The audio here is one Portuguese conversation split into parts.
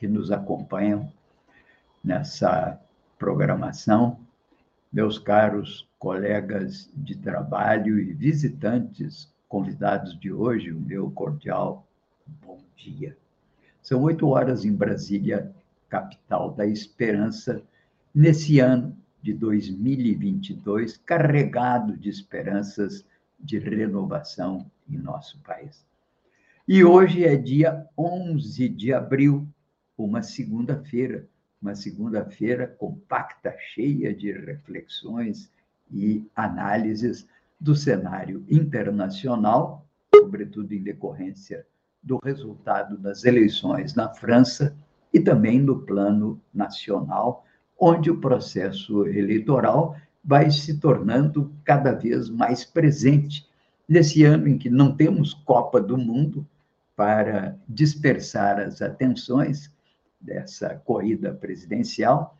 que nos acompanham nessa programação, meus caros colegas de trabalho e visitantes convidados de hoje, o meu cordial bom dia. São oito horas em Brasília, capital da esperança, nesse ano de 2022, carregado de esperanças de renovação em nosso país. E hoje é dia 11 de abril uma segunda-feira, uma segunda-feira compacta, cheia de reflexões e análises do cenário internacional, sobretudo em decorrência do resultado das eleições na França e também no plano nacional, onde o processo eleitoral vai se tornando cada vez mais presente. Nesse ano em que não temos Copa do Mundo para dispersar as atenções, dessa corrida presidencial,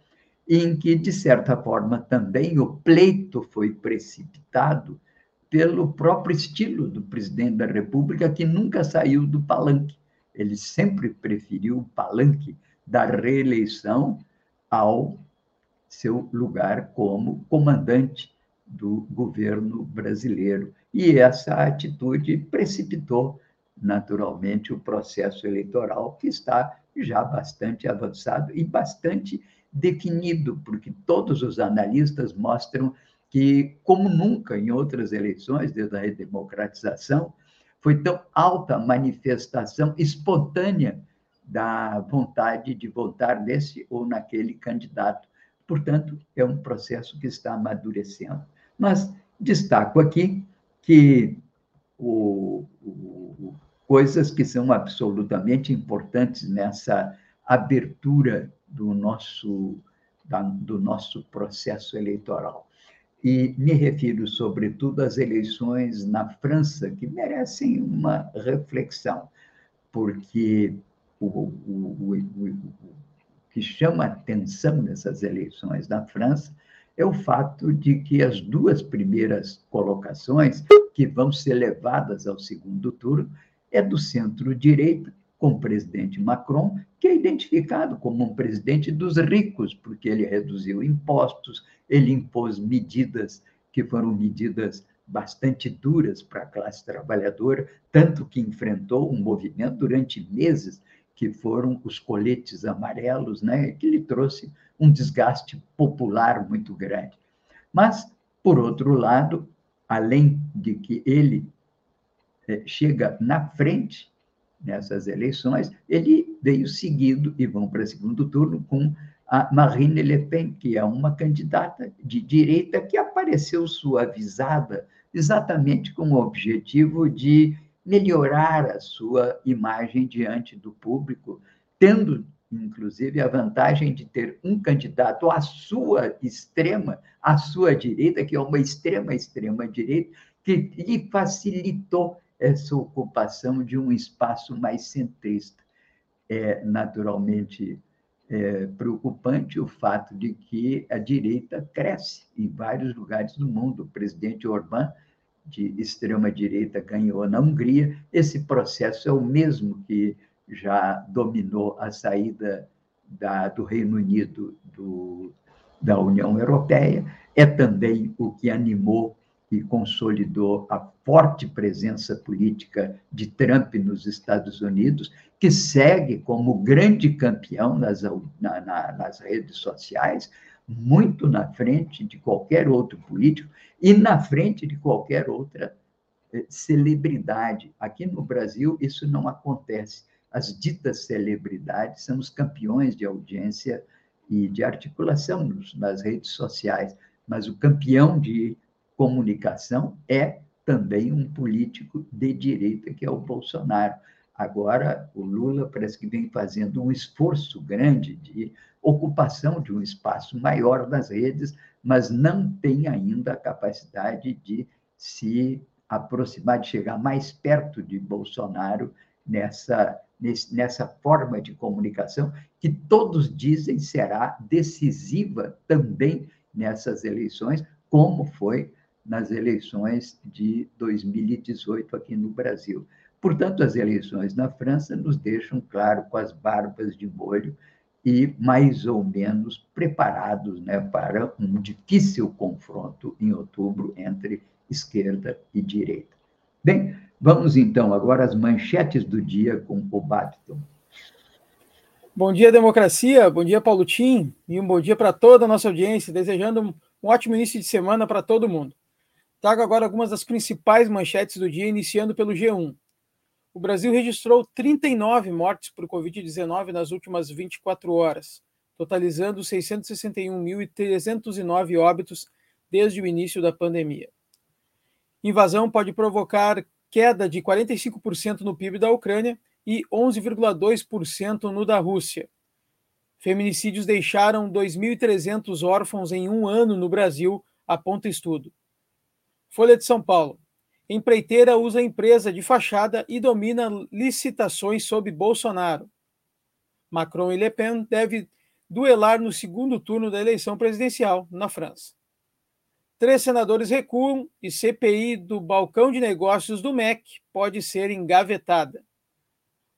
em que, de certa forma, também o pleito foi precipitado pelo próprio estilo do presidente da República, que nunca saiu do palanque. Ele sempre preferiu o palanque da reeleição ao seu lugar como comandante do governo brasileiro. E essa atitude precipitou, naturalmente, o processo eleitoral que está já bastante avançado e bastante definido, porque todos os analistas mostram que, como nunca em outras eleições, desde a redemocratização, foi tão alta a manifestação espontânea da vontade de votar nesse ou naquele candidato. Portanto, é um processo que está amadurecendo. Mas destaco aqui que o, o, coisas que são absolutamente importantes nessa abertura do nosso, da, do nosso processo eleitoral. E me refiro, sobretudo, às eleições na França, que merecem uma reflexão, porque o, o, o, o que chama atenção nessas eleições na França é o fato de que as duas primeiras colocações, que vão ser levadas ao segundo turno, é do centro-direita, com o presidente Macron, que é identificado como um presidente dos ricos, porque ele reduziu impostos, ele impôs medidas que foram medidas bastante duras para a classe trabalhadora, tanto que enfrentou um movimento durante meses que foram os coletes amarelos, né, que lhe trouxe um desgaste popular muito grande. Mas, por outro lado, além de que ele chega na frente nessas eleições, ele veio seguido, e vão para segundo turno, com a Marine Le Pen, que é uma candidata de direita que apareceu suavizada exatamente com o objetivo de melhorar a sua imagem diante do público, tendo, inclusive, a vantagem de ter um candidato à sua extrema, à sua direita, que é uma extrema, extrema direita, que lhe facilitou essa ocupação de um espaço mais centrista. É naturalmente é, preocupante o fato de que a direita cresce em vários lugares do mundo. O presidente Orbán, de extrema-direita, ganhou na Hungria. Esse processo é o mesmo que já dominou a saída da, do Reino Unido do, da União Europeia, é também o que animou e consolidou a forte presença política de Trump nos Estados Unidos, que segue como grande campeão nas, na, na, nas redes sociais, muito na frente de qualquer outro político e na frente de qualquer outra eh, celebridade. Aqui no Brasil, isso não acontece. As ditas celebridades são os campeões de audiência e de articulação nas redes sociais, mas o campeão de comunicação é também um político de direita, que é o Bolsonaro. Agora, o Lula parece que vem fazendo um esforço grande de ocupação de um espaço maior nas redes, mas não tem ainda a capacidade de se aproximar, de chegar mais perto de Bolsonaro nessa, nessa forma de comunicação, que todos dizem será decisiva também nessas eleições, como foi nas eleições de 2018 aqui no Brasil. Portanto, as eleições na França nos deixam, claro, com as barbas de molho e mais ou menos preparados né, para um difícil confronto em outubro entre esquerda e direita. Bem, vamos então agora às manchetes do dia com o Babton. Bom dia, democracia. Bom dia, Paulo Tim. E um bom dia para toda a nossa audiência, desejando um ótimo início de semana para todo mundo. Trago agora algumas das principais manchetes do dia, iniciando pelo G1 o Brasil registrou 39 mortes por Covid-19 nas últimas 24 horas, totalizando 661.309 óbitos desde o início da pandemia. Invasão pode provocar queda de 45% no PIB da Ucrânia e 11,2% no da Rússia. Feminicídios deixaram 2.300 órfãos em um ano no Brasil, aponta estudo. Folha de São Paulo. Empreiteira usa empresa de fachada e domina licitações sob Bolsonaro. Macron e Le Pen devem duelar no segundo turno da eleição presidencial na França. Três senadores recuam e CPI do balcão de negócios do MEC pode ser engavetada.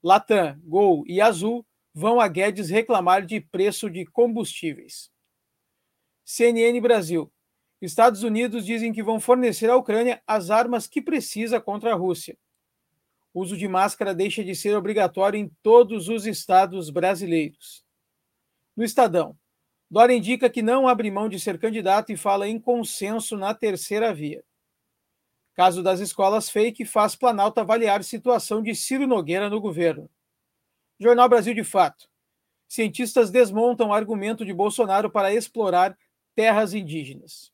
Latam, Gol e Azul vão a Guedes reclamar de preço de combustíveis. CNN Brasil. Estados Unidos dizem que vão fornecer à Ucrânia as armas que precisa contra a Rússia. O uso de máscara deixa de ser obrigatório em todos os estados brasileiros. No Estadão, Dória indica que não abre mão de ser candidato e fala em consenso na terceira via. Caso das escolas fake faz Planalto avaliar situação de Ciro Nogueira no governo. Jornal Brasil de Fato. Cientistas desmontam argumento de Bolsonaro para explorar terras indígenas.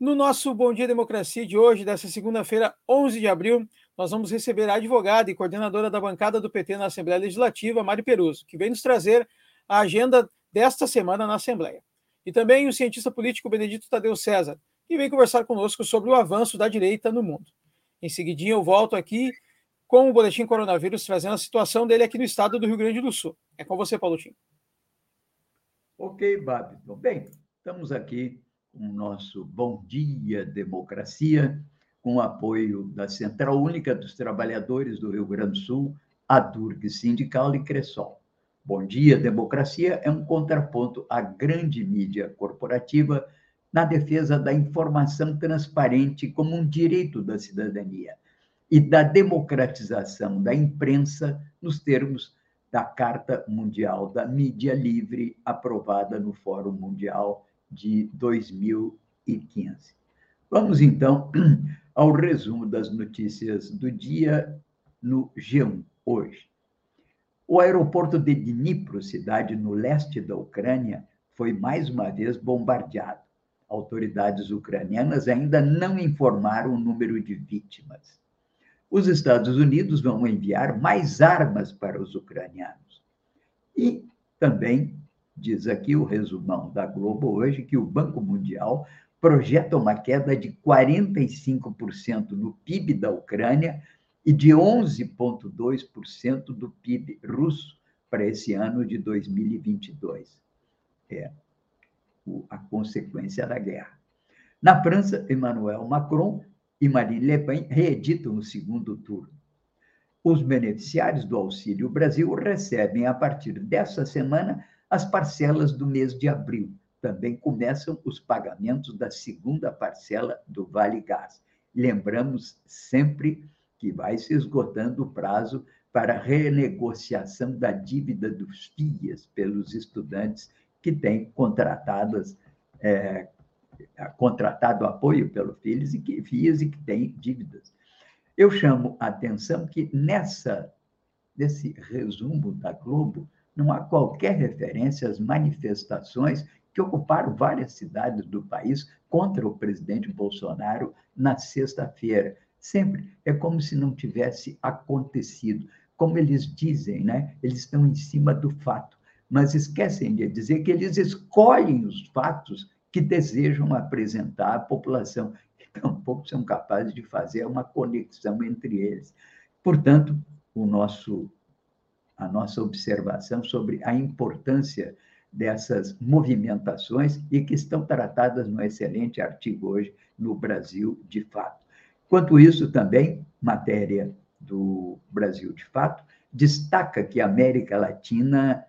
No nosso Bom Dia Democracia de hoje, dessa segunda-feira, 11 de abril, nós vamos receber a advogada e coordenadora da bancada do PT na Assembleia Legislativa, Mari Peruso, que vem nos trazer a agenda desta semana na Assembleia. E também o cientista político Benedito Tadeu César, que vem conversar conosco sobre o avanço da direita no mundo. Em seguidinho, eu volto aqui com o Boletim Coronavírus, trazendo a situação dele aqui no estado do Rio Grande do Sul. É com você, Paulo Tim. Ok, Babton. Bem, estamos aqui com o nosso Bom Dia Democracia, com o apoio da Central Única dos Trabalhadores do Rio Grande do Sul, a Durg Sindical e Cressol. Bom Dia Democracia é um contraponto à grande mídia corporativa na defesa da informação transparente como um direito da cidadania e da democratização da imprensa nos termos da Carta Mundial da Mídia Livre, aprovada no Fórum Mundial de 2015. Vamos, então, ao resumo das notícias do dia no G1 hoje. O aeroporto de Dnipro, cidade no leste da Ucrânia, foi mais uma vez bombardeado. Autoridades ucranianas ainda não informaram o número de vítimas. Os Estados Unidos vão enviar mais armas para os ucranianos. E também diz aqui o resumão da Globo hoje, que o Banco Mundial projeta uma queda de 45% no PIB da Ucrânia e de 11,2% do PIB russo para esse ano de 2022. É a consequência da guerra. Na França, Emmanuel Macron e Marine Le Pen reeditam o segundo turno. Os beneficiários do Auxílio Brasil recebem, a partir dessa semana, as parcelas do mês de abril. Também começam os pagamentos da segunda parcela do Vale Gás. Lembramos sempre que vai se esgotando o prazo para renegociação da dívida dos FIAs pelos estudantes que têm contratadas, é, contratado apoio pelo FIAs e que, FIAs e que têm dívidas. Eu chamo a atenção que nessa, nesse resumo da Globo, não há qualquer referência às manifestações que ocuparam várias cidades do país contra o presidente Bolsonaro na sexta-feira. Sempre é como se não tivesse acontecido, como eles dizem, né? Eles estão em cima do fato, mas esquecem de dizer que eles escolhem os fatos que desejam apresentar à população, que tampouco são capazes de fazer uma conexão entre eles. Portanto, o nosso, a nossa observação sobre a importância dessas movimentações e que estão tratadas no excelente artigo hoje no Brasil de Fato. Quanto isso, também, matéria do Brasil de Fato, destaca que a América Latina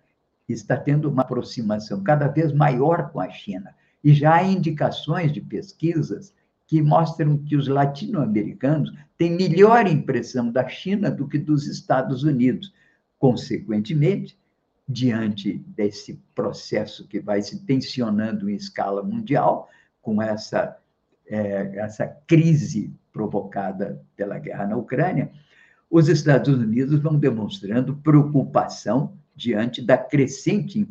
está tendo uma aproximação cada vez maior com a China. E já há indicações de pesquisas que mostram que os latino-americanos têm melhor impressão da China do que dos Estados Unidos. Consequentemente, diante desse processo que vai se tensionando em escala mundial, com essa, é, essa crise provocada pela guerra na Ucrânia, os Estados Unidos vão demonstrando preocupação diante da crescente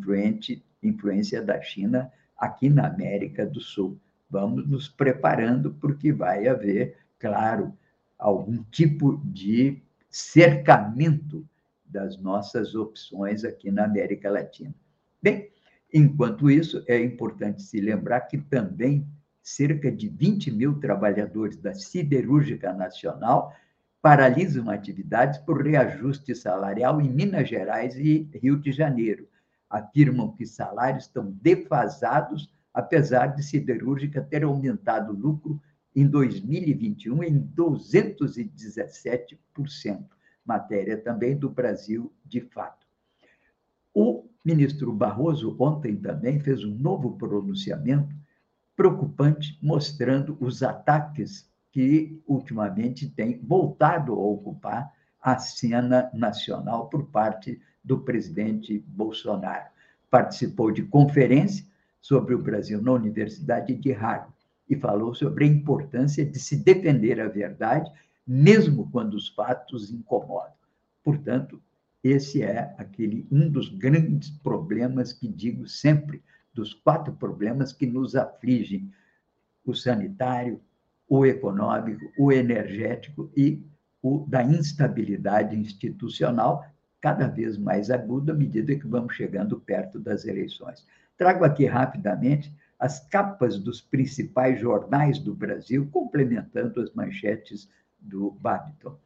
influência da China aqui na América do Sul. Vamos nos preparando, porque vai haver, claro, algum tipo de cercamento das nossas opções aqui na América Latina. Bem, enquanto isso, é importante se lembrar que também cerca de 20 mil trabalhadores da Siderúrgica Nacional paralisam atividades por reajuste salarial em Minas Gerais e Rio de Janeiro. Afirmam que salários estão defasados, apesar de siderúrgica ter aumentado o lucro em 2021 em 217%. Matéria também do Brasil de Fato. O ministro Barroso ontem também fez um novo pronunciamento preocupante, mostrando os ataques que ultimamente tem voltado a ocupar a cena nacional por parte do presidente Bolsonaro. Participou de conferência sobre o Brasil na Universidade de Harvard e falou sobre a importância de se defender a verdade, mesmo quando os fatos incomodam. Portanto, esse é aquele um dos grandes problemas que digo sempre, dos quatro problemas que nos afligem: o sanitário, o econômico, o energético e o da instabilidade institucional, cada vez mais aguda à medida que vamos chegando perto das eleições. Trago aqui rapidamente as capas dos principais jornais do Brasil, complementando as manchetes do Babiton.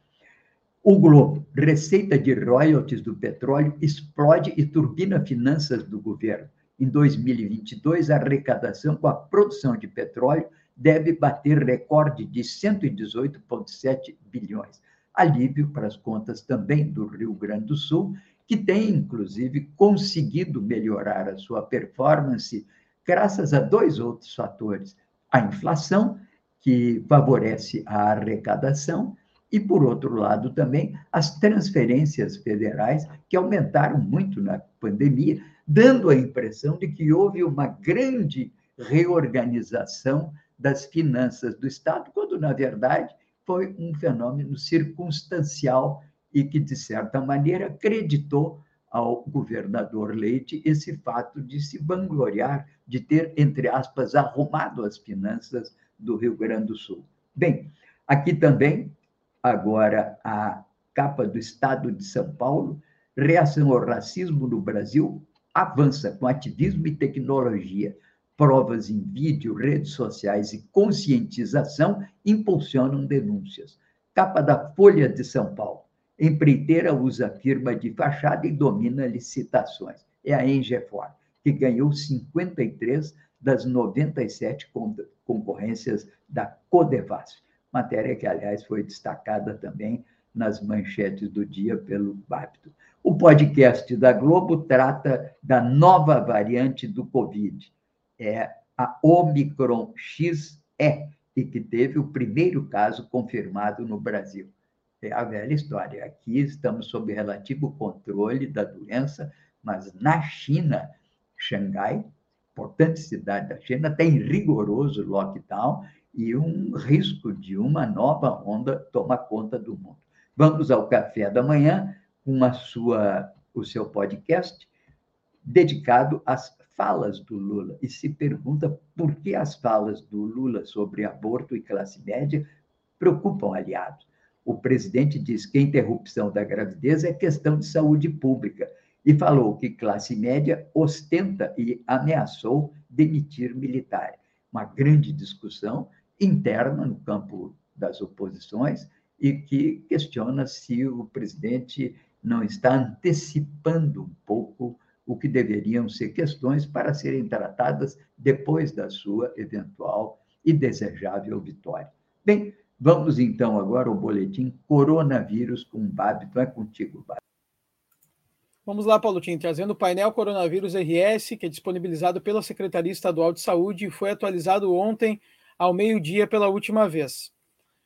O Globo, receita de royalties do petróleo explode e turbina finanças do governo. Em 2022, a arrecadação com a produção de petróleo deve bater recorde de 118,7 bilhões. Alívio para as contas também do Rio Grande do Sul, que tem, inclusive, conseguido melhorar a sua performance graças a dois outros fatores: a inflação, que favorece a arrecadação, e, por outro lado, também as transferências federais, que aumentaram muito na pandemia, dando a impressão de que houve uma grande reorganização das finanças do Estado, quando, na verdade, foi um fenômeno circunstancial e que, de certa maneira, acreditou ao governador Leite esse fato de se vangloriar de ter, entre aspas, arrumado as finanças do Rio Grande do Sul. Bem, aqui também, agora, a capa do Estado de São Paulo, reação ao racismo no Brasil avança com ativismo e tecnologia provas em vídeo, redes sociais e conscientização impulsionam denúncias. Capa da Folha de São Paulo. Empreiteira usa firma de fachada e domina licitações. É a Engefor, que ganhou 53 das 97 concorrências da Codevas. Matéria que, aliás, foi destacada também nas manchetes do dia pelo Bapto. O podcast da Globo trata da nova variante do Covid é a Omicron XE, e que teve o primeiro caso confirmado no Brasil. É a velha história. Aqui estamos sob relativo controle da doença, mas na China, Xangai, importante cidade da China, tem rigoroso lockdown e um risco de uma nova onda tomar conta do mundo. Vamos ao café da manhã com a sua, o seu podcast dedicado às falas do Lula e se pergunta por que as falas do Lula sobre aborto e classe média preocupam aliados. o presidente disse que a interrupção da gravidez é questão de saúde pública e falou que classe média ostenta e ameaçou demitir militares. Uma grande discussão interna no campo das oposições e que questiona se o presidente não está antecipando um pouco o que deveriam ser questões para serem tratadas depois da sua eventual e desejável vitória. Bem, vamos então agora ao boletim Coronavírus com o Babito. É contigo, Babito. Vamos lá, Paulo Tim, trazendo o painel Coronavírus RS, que é disponibilizado pela Secretaria Estadual de Saúde e foi atualizado ontem ao meio-dia pela última vez.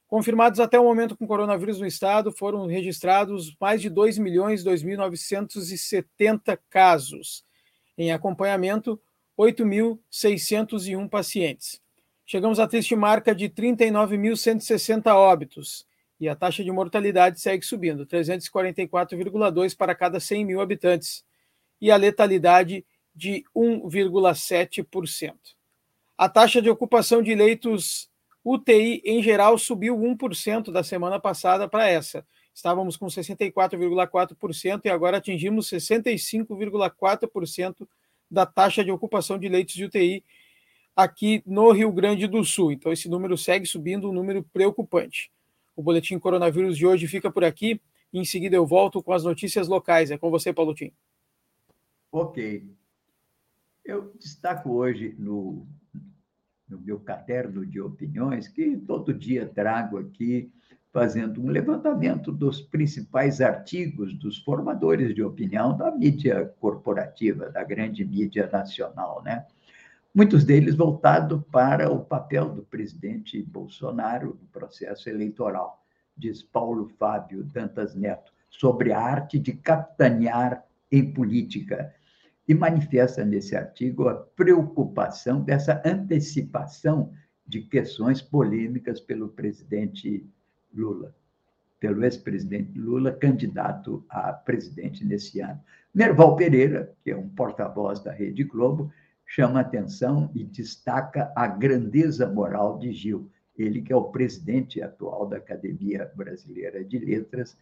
Confirmados até o momento com coronavírus no estado, foram registrados mais de 2 milhões 2.970 casos. Em acompanhamento, 8.601 pacientes. Chegamos à triste marca de 39.160 óbitos e a taxa de mortalidade segue subindo, 344,2 para cada 100 mil habitantes, e a letalidade de 1,7%. A taxa de ocupação de leitos UTI, em geral, subiu 1% da semana passada para essa. Estávamos com 64,4% e agora atingimos 65,4% da taxa de ocupação de leitos de UTI aqui no Rio Grande do Sul. Então, esse número segue subindo, um número preocupante. O boletim coronavírus de hoje fica por aqui. Em seguida eu volto com as notícias locais. É com você, Paulo Tim. Ok. Eu destaco hoje no no meu caderno de opiniões, que todo dia trago aqui, fazendo um levantamento dos principais artigos dos formadores de opinião da mídia corporativa, da grande mídia nacional, né? Muitos deles voltados para o papel do presidente Bolsonaro no processo eleitoral, diz Paulo Fábio Dantas Neto, sobre a arte de capitanear em política e manifesta nesse artigo a preocupação dessa antecipação de questões polêmicas pelo presidente Lula, pelo ex-presidente Lula, candidato a presidente nesse ano. Merval Pereira, que é um porta-voz da Rede Globo, chama atenção e destaca a grandeza moral de Gil, ele que é o presidente atual da Academia Brasileira de Letras,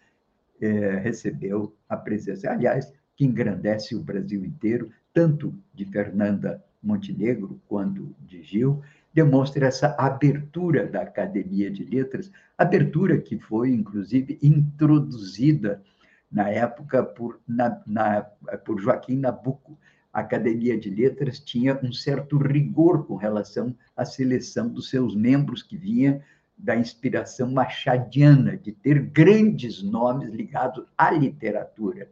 é, recebeu a presença. Aliás, que engrandece o Brasil inteiro, tanto de Fernanda Montenegro quanto de Gil, demonstra essa abertura da Academia de Letras, abertura que foi, inclusive, introduzida na época por, na, na, por Joaquim Nabuco. A Academia de Letras tinha um certo rigor com relação à seleção dos seus membros, que vinha da inspiração machadiana, de ter grandes nomes ligados à literatura.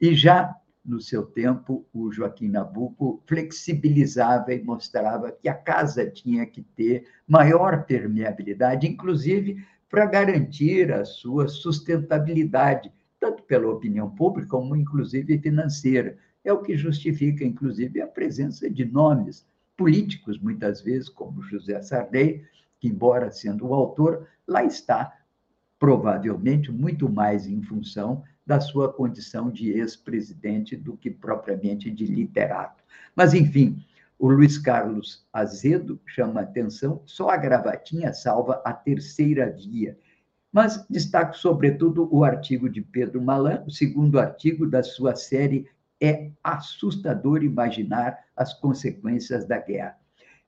E já no seu tempo, o Joaquim Nabuco flexibilizava e mostrava que a casa tinha que ter maior permeabilidade, inclusive para garantir a sua sustentabilidade, tanto pela opinião pública como inclusive financeira. É o que justifica, inclusive, a presença de nomes políticos, muitas vezes, como José Sarney, que, embora sendo o autor, lá está, provavelmente, muito mais em função da sua condição de ex-presidente do que propriamente de literato. Mas, enfim, o Luiz Carlos Azedo chama atenção, só a gravatinha salva a terceira via. Mas destaco, sobretudo, o artigo de Pedro Malan, o segundo artigo da sua série É Assustador Imaginar as Consequências da Guerra.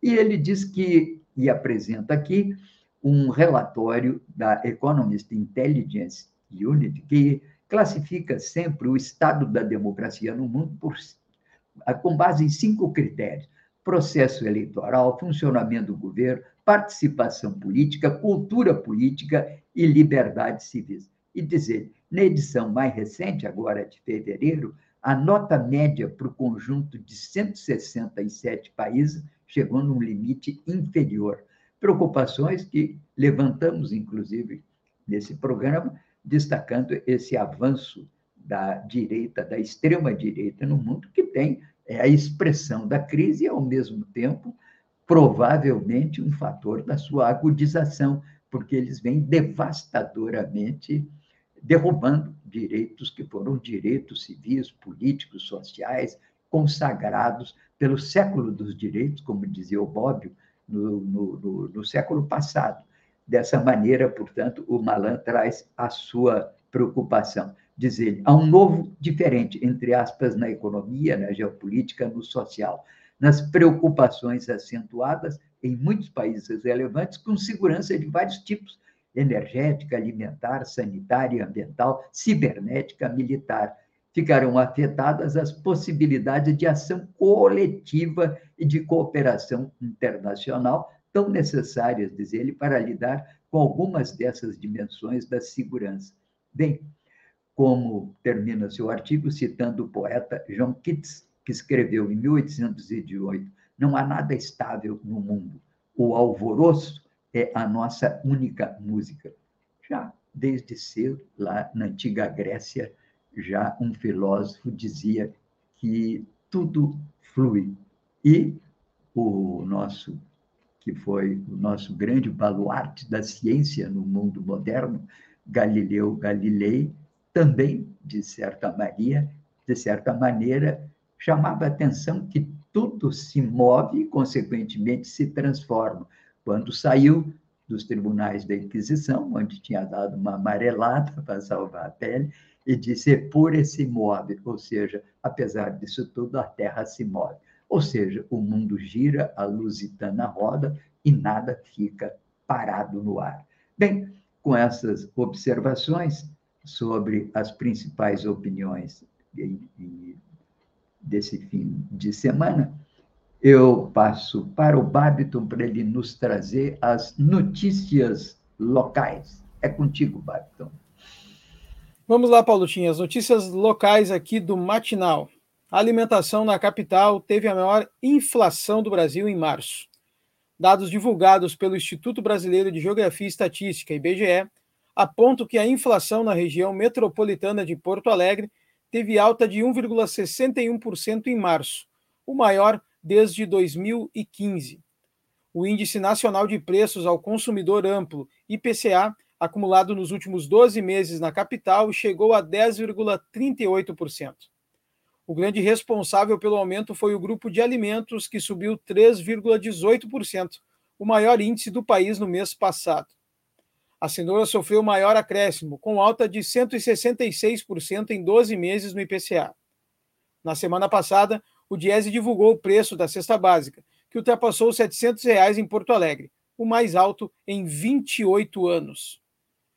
E ele diz que, e apresenta aqui, um relatório da Economist Intelligence Unit, que classifica sempre o estado da democracia no mundo por, com base em cinco critérios: processo eleitoral, funcionamento do governo, participação política, cultura política e liberdades civis. E dizer, na edição mais recente, agora de fevereiro, a nota média para o conjunto de 167 países chegou num limite inferior. Preocupações que levantamos, inclusive, nesse programa, destacando esse avanço da direita, da extrema-direita no mundo, que tem é, a expressão da crise e, ao mesmo tempo, provavelmente um fator da sua agudização, porque eles vêm devastadoramente derrubando direitos que foram direitos civis, políticos, sociais, consagrados pelo século dos direitos, como dizia o Bobbio, no, no, no, no século passado. dessa maneira, portanto, o Malan traz a sua preocupação. Diz ele, há um novo diferente, entre aspas, na economia, na geopolítica, no social, nas preocupações acentuadas em muitos países relevantes com segurança de vários tipos, energética, alimentar, sanitária, ambiental, cibernética, militar. Ficarão afetadas as possibilidades de ação coletiva e de cooperação internacional tão necessárias, diz ele, para lidar com algumas dessas dimensões da segurança. Bem, como termina seu artigo citando o poeta John Keats, que escreveu em 1818: Não há nada estável no mundo. O alvoroço é a nossa única música. Já desde cedo, lá na antiga Grécia, já um filósofo dizia que tudo flui. E o nosso, que foi o nosso grande baluarte da ciência no mundo moderno, Galileu Galilei, também, de certa maneira, de certa maneira, chamava a atenção que tudo se move e, consequentemente, se transforma. Quando saiu dos tribunais da Inquisição, onde tinha dado uma amarelada para salvar a pele, e disse: por esse move, ou seja, apesar disso tudo, a Terra se move. Ou seja, o mundo gira, a lusitana roda e nada fica parado no ar. Bem, com essas observações sobre as principais opiniões desse fim de semana, eu passo para o Babiton para ele nos trazer as notícias locais. É contigo, Babiton. Vamos lá, Paulotinho. As notícias locais aqui do Matinal. A alimentação na capital teve a maior inflação do Brasil em março. Dados divulgados pelo Instituto Brasileiro de Geografia e Estatística, IBGE, apontam que a inflação na região metropolitana de Porto Alegre teve alta de 1,61% em março, o maior desde 2015. O Índice Nacional de Preços ao Consumidor Amplo, IPCA, acumulado nos últimos 12 meses na capital, chegou a 10,38%. O grande responsável pelo aumento foi o grupo de alimentos, que subiu 3,18%, o maior índice do país no mês passado. A cenoura sofreu maior acréscimo, com alta de 166% em 12 meses no IPCA. Na semana passada, o Diese divulgou o preço da cesta básica, que ultrapassou 700 reais em Porto Alegre, o mais alto em 28 anos.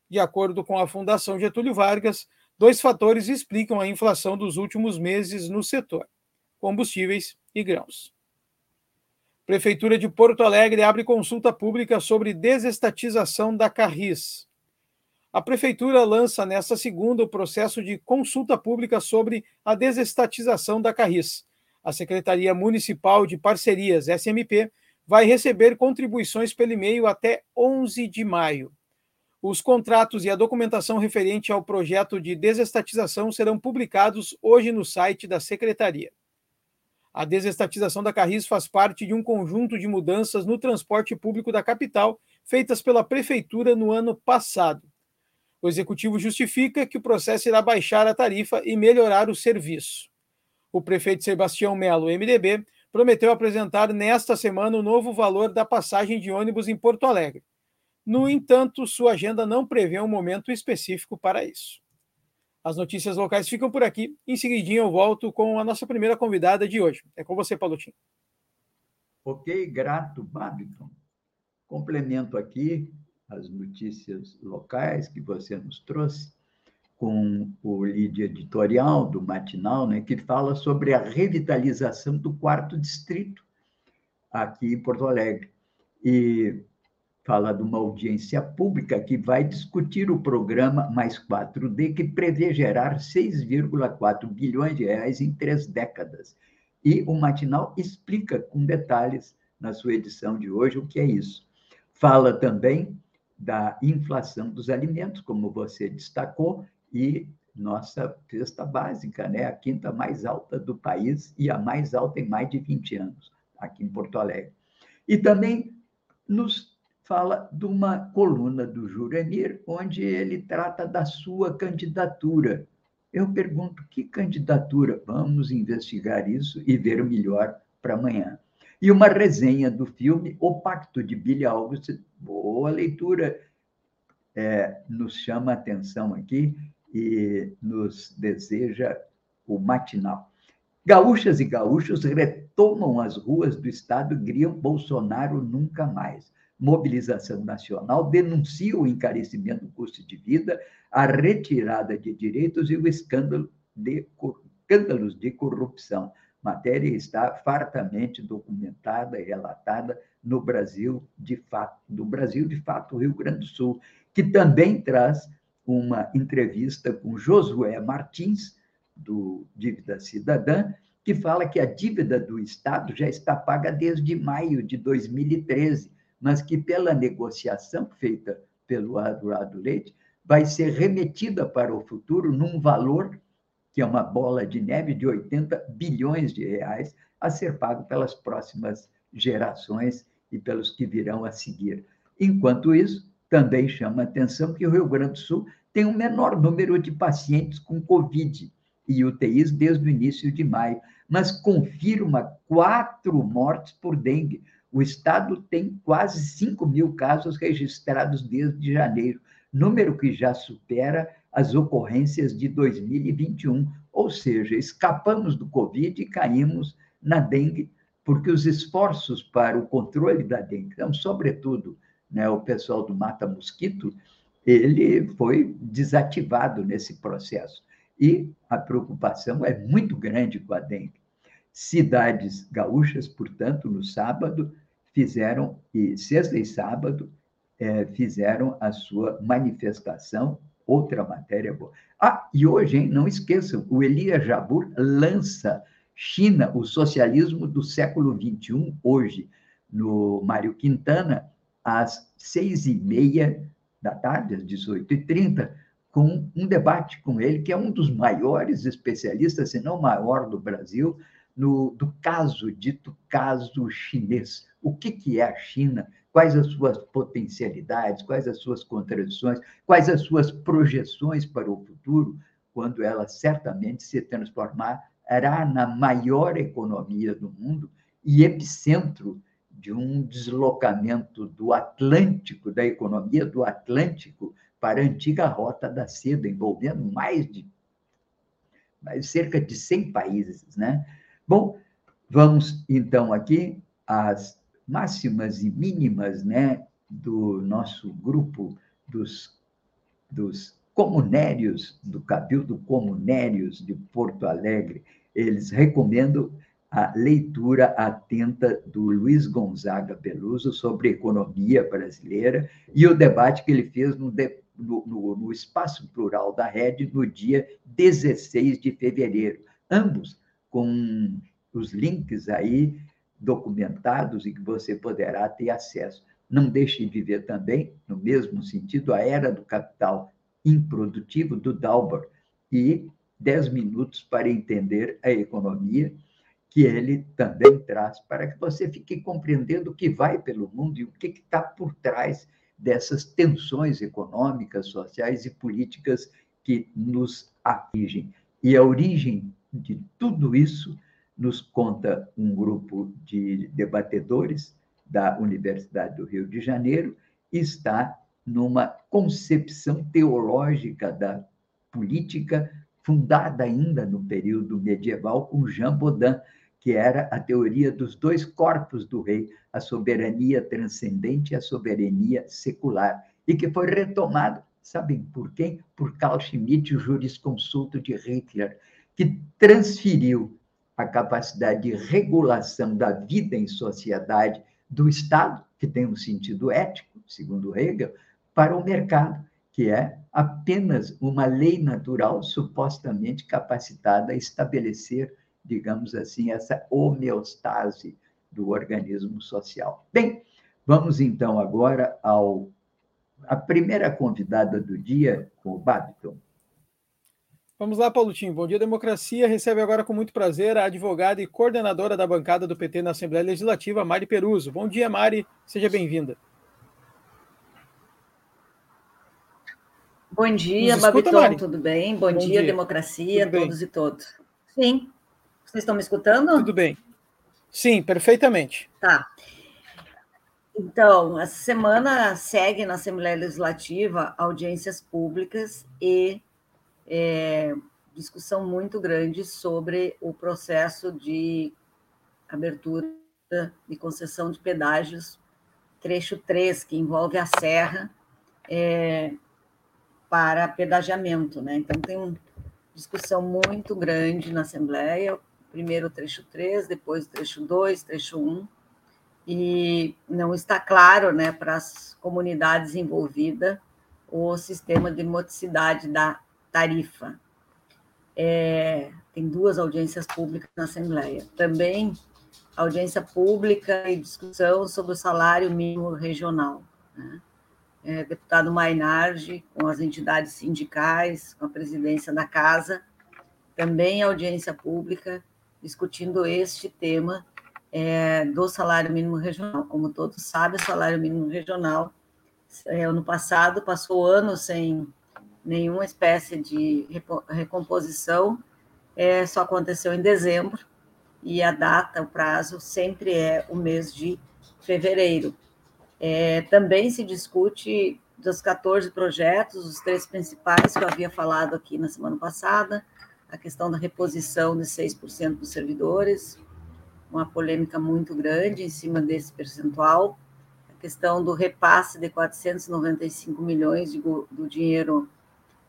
De acordo com a Fundação Getúlio Vargas, dois fatores explicam a inflação dos últimos meses no setor: combustíveis e grãos. Prefeitura de Porto Alegre abre consulta pública sobre desestatização da Carris. A Prefeitura lança nesta segunda o processo de consulta pública sobre a desestatização da Carris. A Secretaria Municipal de Parcerias, SMP, vai receber contribuições pelo e-mail até 11 de maio. Os contratos e a documentação referente ao projeto de desestatização serão publicados hoje no site da Secretaria. A desestatização da Carris faz parte de um conjunto de mudanças no transporte público da capital feitas pela Prefeitura no ano passado. O Executivo justifica que o processo irá baixar a tarifa e melhorar o serviço. O prefeito Sebastião Melo, MDB, prometeu apresentar nesta semana o novo valor da passagem de ônibus em Porto Alegre. No entanto, sua agenda não prevê um momento específico para isso. As notícias locais ficam por aqui. Em seguidinho eu volto com a nossa primeira convidada de hoje. É com você, Paulutinho. Ok, grato, Babiton. Complemento aqui as notícias locais que você nos trouxe com o lead editorial do Matinal, né, que fala sobre a revitalização do quarto distrito aqui em Porto Alegre. E fala de uma audiência pública que vai discutir o programa Mais 4D, que prevê gerar 6,4 bilhões de reais em três décadas. E o Matinal explica com detalhes, na sua edição de hoje, o que é isso. Fala também da inflação dos alimentos, como você destacou, e nossa cesta básica, né? a quinta mais alta do país e a mais alta em mais de 20 anos, aqui em Porto Alegre. E também nos fala de uma coluna do Juremir, onde ele trata da sua candidatura. Eu pergunto: que candidatura? Vamos investigar isso e ver melhor para amanhã. e uma resenha do filme O Pacto de Billy August. Boa leitura, é, nos chama a atenção aqui e nos deseja o matinal. Gaúchas e gaúchos retomam as ruas do estado e griam Bolsonaro nunca mais. Mobilização Nacional denuncia o encarecimento do custo de vida, a retirada de direitos e o escândalo de, escândalos de corrupção matéria está fartamente documentada e relatada no Brasil de fato, do Brasil de fato, Rio Grande do Sul, que também traz uma entrevista com Josué Martins, do Dívida Cidadã, que fala que a dívida do Estado já está paga desde maio de 2013, mas que pela negociação feita pelo Eduardo Leite, vai ser remetida para o futuro num valor que é uma bola de neve de 80 bilhões de reais a ser pago pelas próximas gerações e pelos que virão a seguir. Enquanto isso, também chama a atenção que o Rio Grande do Sul tem o menor número de pacientes com Covid e UTIs desde o início de maio, mas confirma quatro mortes por dengue. O estado tem quase 5 mil casos registrados desde janeiro, número que já supera as ocorrências de 2021, ou seja, escapamos do Covid e caímos na dengue, porque os esforços para o controle da dengue, então, sobretudo né, o pessoal do Mata Mosquito, ele foi desativado nesse processo. E a preocupação é muito grande com a dengue. Cidades gaúchas, portanto, no sábado, fizeram, e sexta e sábado, é, fizeram a sua manifestação Outra matéria boa. Ah, e hoje, hein, não esqueçam, o Elias Jabur lança China, o socialismo do século XXI, hoje, no Mário Quintana, às seis e meia da tarde, às 18h30, com um debate com ele, que é um dos maiores especialistas, se não maior do Brasil, no, do caso, dito caso chinês. O que, que é a China? quais as suas potencialidades, quais as suas contradições, quais as suas projeções para o futuro, quando ela certamente se transformará na maior economia do mundo e epicentro de um deslocamento do Atlântico, da economia do Atlântico, para a antiga rota da seda, envolvendo mais de mais cerca de 100 países, né? Bom, vamos então aqui às máximas e mínimas né, do nosso grupo dos, dos comunérios, do Cabildo Comunérios de Porto Alegre. Eles recomendam a leitura atenta do Luiz Gonzaga Peluso sobre economia brasileira e o debate que ele fez no, no, no Espaço Plural da Rede no dia 16 de fevereiro. Ambos com os links aí documentados e que você poderá ter acesso. Não deixe de ver também, no mesmo sentido, a Era do Capital Improdutivo do Dalbar e 10 minutos para entender a economia, que ele também traz, para que você fique compreendendo o que vai pelo mundo e o que está por trás dessas tensões econômicas, sociais e políticas que nos afligem. E a origem de tudo isso nos conta um grupo de debatedores da Universidade do Rio de Janeiro, está numa concepção teológica da política fundada ainda no período medieval com Jean Baudin, que era a teoria dos dois corpos do rei, a soberania transcendente e a soberania secular, e que foi retomado, sabem por quem? Por Carl Schmitt, o jurisconsulto de Hitler, que transferiu a capacidade de regulação da vida em sociedade do Estado, que tem um sentido ético, segundo Hegel, para o mercado, que é apenas uma lei natural supostamente capacitada a estabelecer, digamos assim, essa homeostase do organismo social. Bem, vamos então agora ao a primeira convidada do dia, o Babiton. Vamos lá, Tim. Bom dia, democracia. Recebe agora com muito prazer a advogada e coordenadora da bancada do PT na Assembleia Legislativa, Mari Peruso. Bom dia, Mari. Seja bem-vinda. Bom dia, Babiton. Tudo bem? Bom, Bom dia, dia, democracia, todos e todos. Sim. Vocês estão me escutando? Tudo bem. Sim, perfeitamente. Tá. Então, essa semana segue na Assembleia Legislativa audiências públicas e é, discussão muito grande sobre o processo de abertura de concessão de pedágios, trecho 3, que envolve a Serra, é, para pedagiamento. Né? Então, tem uma discussão muito grande na Assembleia, primeiro o trecho 3, depois o trecho 2, trecho 1, e não está claro né, para as comunidades envolvidas o sistema de modicidade da tarifa. É, tem duas audiências públicas na Assembleia. Também audiência pública e discussão sobre o salário mínimo regional. Né? É, deputado Mainardi, com as entidades sindicais, com a presidência da Casa, também audiência pública, discutindo este tema é, do salário mínimo regional. Como todos sabem, o salário mínimo regional, é, ano passado, passou anos sem nenhuma espécie de recomposição, é, só aconteceu em dezembro, e a data, o prazo, sempre é o mês de fevereiro. É, também se discute dos 14 projetos, os três principais que eu havia falado aqui na semana passada, a questão da reposição de 6% dos servidores, uma polêmica muito grande em cima desse percentual, a questão do repasse de 495 milhões de, do dinheiro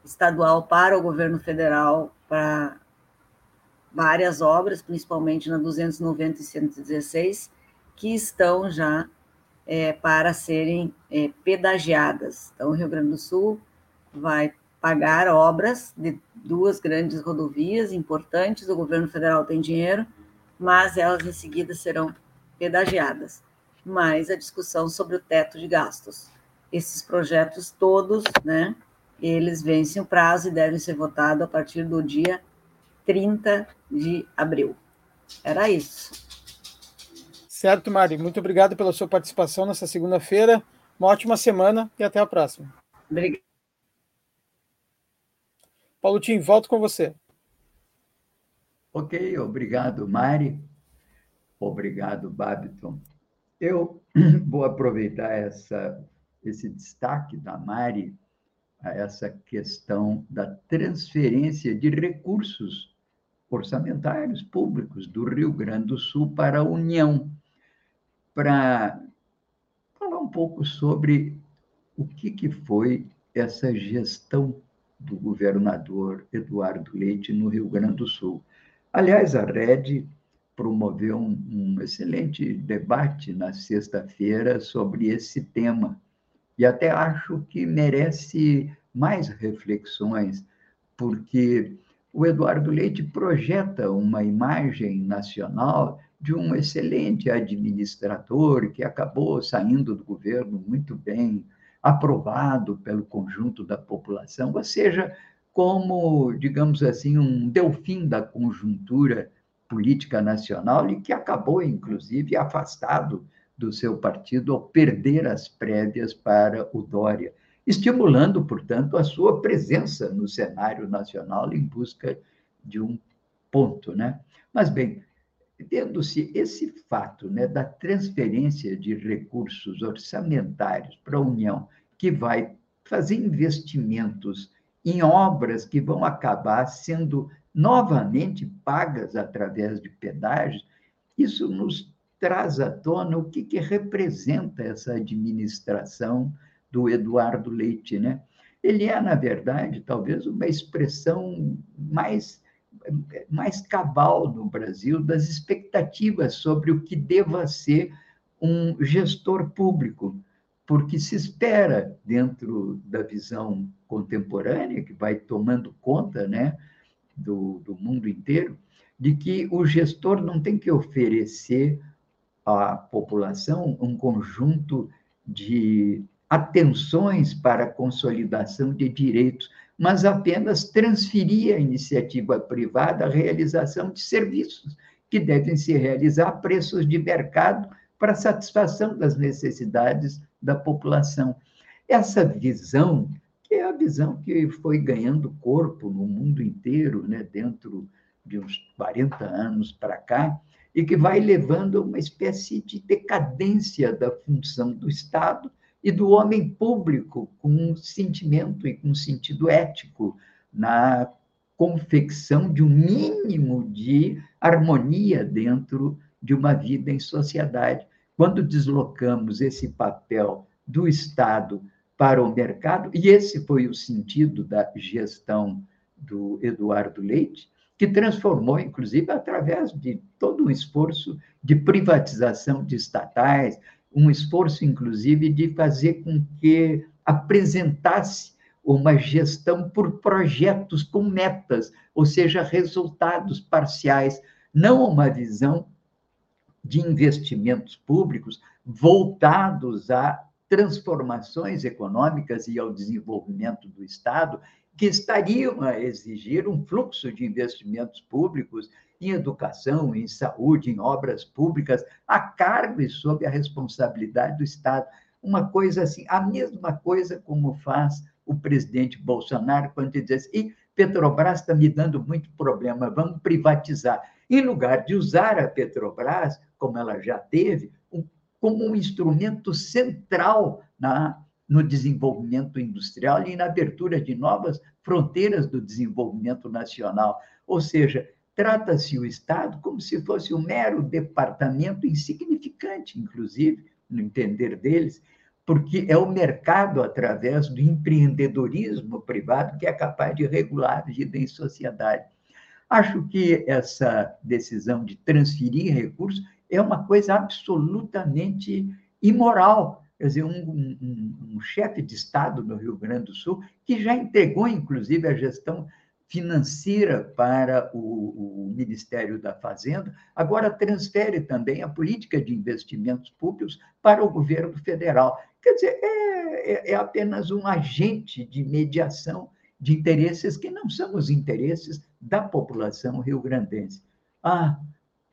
estadual para o governo federal para várias obras, principalmente na 290 e 116, que estão já é, para serem é, pedagiadas. Então, o Rio Grande do Sul vai pagar obras de duas grandes rodovias importantes, o governo federal tem dinheiro, mas elas em seguida serão pedagiadas. Mais a discussão sobre o teto de gastos. Esses projetos todos, né, eles vencem o prazo e devem ser votados a partir do dia 30 de abril. Era isso. Certo, Mari. Muito obrigado pela sua participação nessa segunda-feira. Uma ótima semana e até a próxima. Obrigado. Paulo Tim, volto com você. Ok, obrigado, Mari. Obrigado, Babiton. Eu vou aproveitar essa, esse destaque da Mari a essa questão da transferência de recursos orçamentários públicos do Rio Grande do Sul para a União, para falar um pouco sobre o que, que foi essa gestão do governador Eduardo Leite no Rio Grande do Sul. Aliás, a Rede promoveu um, um excelente debate na sexta-feira sobre esse tema. E até acho que merece mais reflexões, porque o Eduardo Leite projeta uma imagem nacional de um excelente administrador que acabou saindo do governo muito bem, aprovado pelo conjunto da população, ou seja, como, digamos assim, um delfim da conjuntura política nacional e que acabou, inclusive, afastado do seu partido ao perder as prévias para o Dória, estimulando, portanto, a sua presença no cenário nacional em busca de um ponto, né? Mas bem, tendo-se esse fato, né, da transferência de recursos orçamentários para a União, que vai fazer investimentos em obras que vão acabar sendo novamente pagas através de pedágios, isso nos traz à tona o que, que representa essa administração do Eduardo Leite, né? Ele é, na verdade, talvez uma expressão mais mais cabal no Brasil das expectativas sobre o que deva ser um gestor público, porque se espera, dentro da visão contemporânea, que vai tomando conta né, do, do mundo inteiro, de que o gestor não tem que oferecer à população um conjunto de atenções para a consolidação de direitos, mas apenas transferir à iniciativa privada a realização de serviços que devem se realizar a preços de mercado para satisfação das necessidades da população. Essa visão, que é a visão que foi ganhando corpo no mundo inteiro, né, dentro de uns 40 anos para cá, e que vai levando a uma espécie de decadência da função do Estado e do homem público com um sentimento e com um sentido ético na confecção de um mínimo de harmonia dentro de uma vida em sociedade. Quando deslocamos esse papel do Estado para o mercado, e esse foi o sentido da gestão do Eduardo Leite, que transformou, inclusive, através de todo um esforço de privatização de estatais, um esforço, inclusive, de fazer com que apresentasse uma gestão por projetos com metas, ou seja, resultados parciais, não uma visão de investimentos públicos voltados a transformações econômicas e ao desenvolvimento do Estado, que estariam a exigir um fluxo de investimentos públicos em educação, em saúde, em obras públicas, a cargo e sob a responsabilidade do Estado. Uma coisa assim, a mesma coisa como faz o presidente Bolsonaro quando ele diz assim, Petrobras está me dando muito problema, vamos privatizar. Em lugar de usar a Petrobras, como ela já teve, um, como um instrumento central na, no desenvolvimento industrial e na abertura de novas fronteiras do desenvolvimento nacional. Ou seja, trata-se o Estado como se fosse um mero departamento insignificante, inclusive, no entender deles, porque é o mercado, através do empreendedorismo privado, que é capaz de regular a vida em sociedade. Acho que essa decisão de transferir recursos é uma coisa absolutamente imoral. Quer dizer, um, um, um chefe de Estado no Rio Grande do Sul, que já entregou, inclusive, a gestão financeira para o, o, Ministério da Fazenda, agora transfere também a política de investimentos públicos para o governo federal. Quer dizer, é, é, é apenas um agente de mediação de interesses que não são os interesses da população rio-grandense. Ah,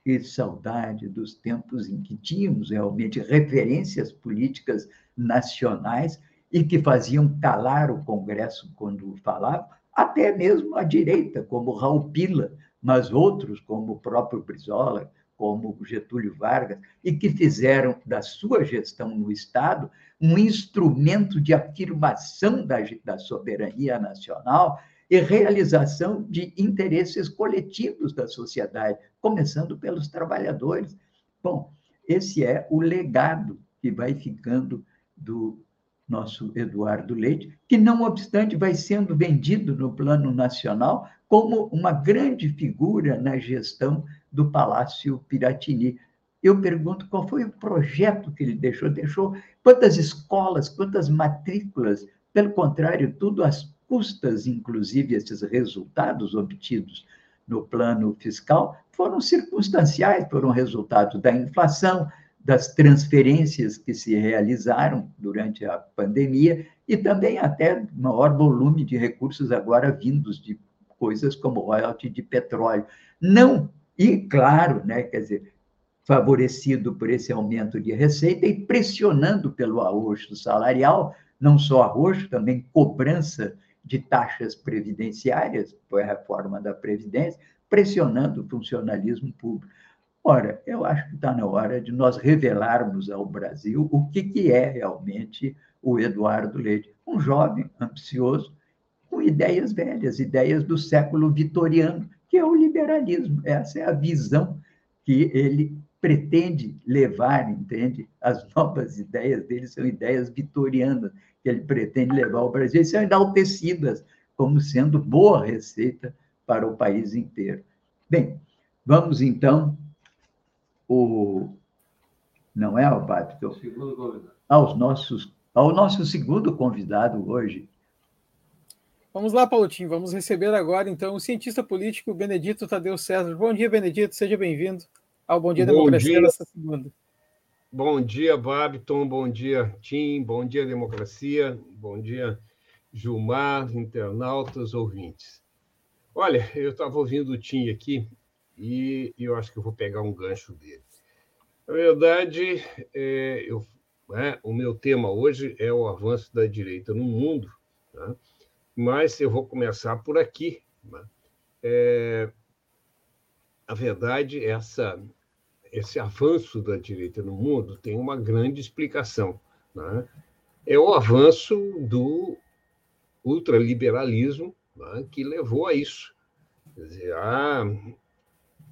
que saudade dos tempos em que tínhamos realmente referências políticas nacionais e que faziam calar o Congresso quando falavam, até mesmo a direita, como Raul Pila, mas outros, como o próprio Brizola, como Getúlio Vargas, e que fizeram da sua gestão no Estado um instrumento de afirmação da, da soberania nacional e realização de interesses coletivos da sociedade, começando pelos trabalhadores. Bom, esse é o legado que vai ficando do nosso Eduardo Leite, que, não obstante, vai sendo vendido no plano nacional como uma grande figura na gestão do Palácio Piratini. Eu pergunto qual foi o projeto que ele deixou? Deixou quantas escolas, quantas matrículas? Pelo contrário, tudo às custas, inclusive esses resultados obtidos no plano fiscal, foram circunstanciais, foram resultado da inflação, das transferências que se realizaram durante a pandemia e também até maior volume de recursos agora vindos de coisas como royalty de petróleo. Não e, claro, né, quer dizer, favorecido por esse aumento de receita e pressionando pelo arroxo salarial, não só arroxo, também cobrança de taxas previdenciárias, foi a reforma da Previdência, pressionando o funcionalismo público. Ora, eu acho que está na hora de nós revelarmos ao Brasil o que, que é realmente o Eduardo Leite, um jovem ambicioso, com ideias velhas, ideias do século vitoriano, que é o liberalismo. Essa é a visão que ele pretende levar, entende? As novas ideias dele são ideias vitorianas, que ele pretende levar ao Brasil, e são enaltecidas como sendo boa receita para o país inteiro. Bem, vamos então o não é? Segundo convidado. Aos nossos, ao nosso segundo convidado hoje, Vamos lá, Paulotinho, vamos receber agora, então, o cientista político Benedito Tadeu César. Bom dia, Benedito, seja bem-vindo ao Bom Dia bom Democracia dia. nessa segunda. Bom dia, Babiton, bom dia, Tim, bom dia, Democracia, bom dia, Gilmar, internautas, ouvintes. Olha, eu estava ouvindo o Tim aqui e eu acho que eu vou pegar um gancho dele. Na verdade, é, eu, é, o meu tema hoje é o avanço da direita no mundo, tá? mas eu vou começar por aqui. Né? É, a verdade, essa esse avanço da direita no mundo tem uma grande explicação. Né? É o avanço do ultraliberalismo né, que levou a isso. Quer dizer, a,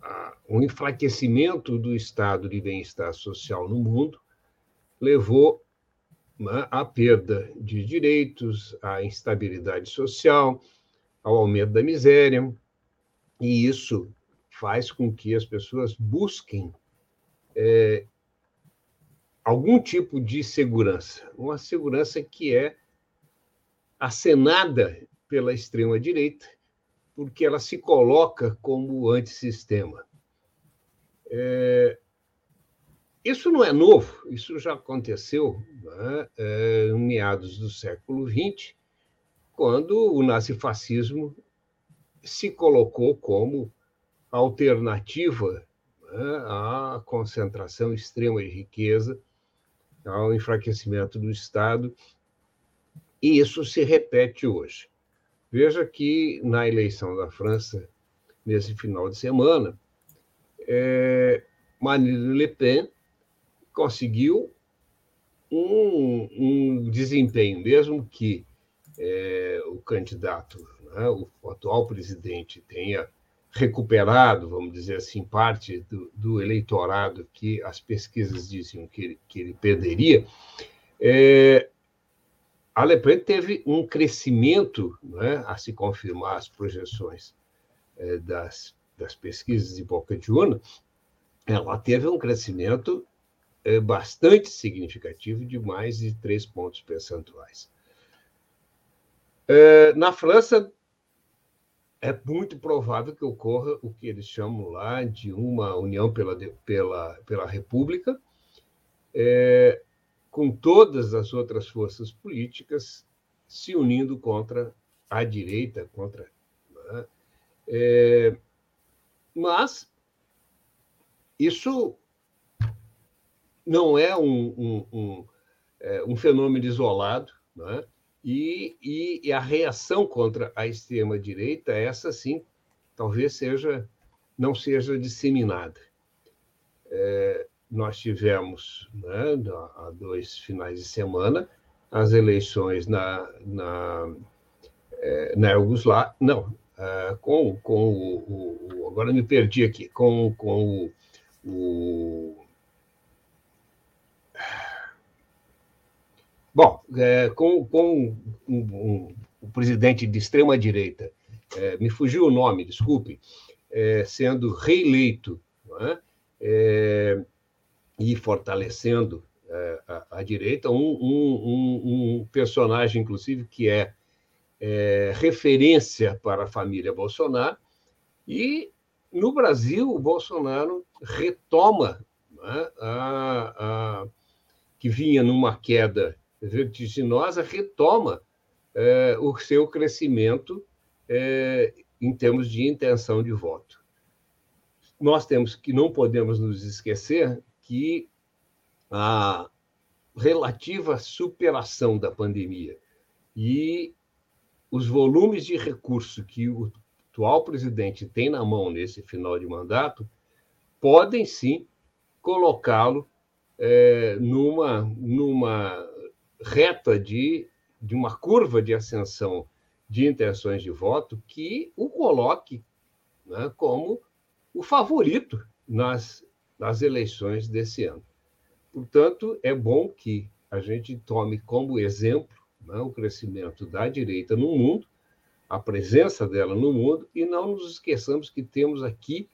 a, o enfraquecimento do estado de bem-estar social no mundo levou né, à perda de direitos, à instabilidade social, ao aumento da miséria, e isso faz com que as pessoas busquem é, algum tipo de segurança, uma segurança que é acenada pela extrema-direita, porque ela se coloca como antissistema. É, isso não é novo, isso já aconteceu né, é, em meados do século XX, quando o nazifascismo se colocou como alternativa à concentração extrema de riqueza, ao enfraquecimento do Estado, e isso se repete hoje. Veja que na eleição da França, nesse final de semana, é, Marine Le Pen conseguiu um, um desempenho, mesmo que é, o candidato, né, o atual presidente, tenha recuperado, vamos dizer assim, parte do, do eleitorado que as pesquisas diziam que ele, que ele perderia, é, a Le Pen teve um crescimento, né, a se confirmar as projeções é, das, das pesquisas de boca de urna, ela teve um crescimento é, bastante significativo de mais de três pontos percentuais. É, na França, é muito provável que ocorra o que eles chamam lá de uma união pela, pela, pela República, é, com todas as outras forças políticas se unindo contra a direita, contra. Né? É, mas isso não é um, um, um, é, um fenômeno isolado, né? E, e, e a reação contra a extrema-direita, essa sim, talvez seja não seja disseminada. É, nós tivemos, né, há dois finais de semana, as eleições na, na, é, na Yugoslávia, não, é, com, com o, o, Agora me perdi aqui, com, com o, o Bom, é, com, com um, um, o presidente de extrema-direita, é, me fugiu o nome, desculpe, é, sendo reeleito é? É, e fortalecendo é, a, a, direita, um, personagem, inclusive, que é, referência para a família Bolsonaro, e no Brasil, o Bolsonaro retoma a, a, que vinha numa queda vertiginosa retoma é, o seu crescimento é, em termos de intenção de voto. Nós temos que não podemos nos esquecer que a relativa superação da pandemia e os volumes de recurso que o atual presidente tem na mão nesse final de mandato podem sim colocá-lo é, numa, numa reta de, de uma curva de ascensão de intenções de voto que o coloque né, como o favorito nas, nas eleições desse ano. Portanto, é bom que a gente tome como exemplo né, o crescimento da direita no mundo, a presença dela no mundo, e não nos esqueçamos que temos aqui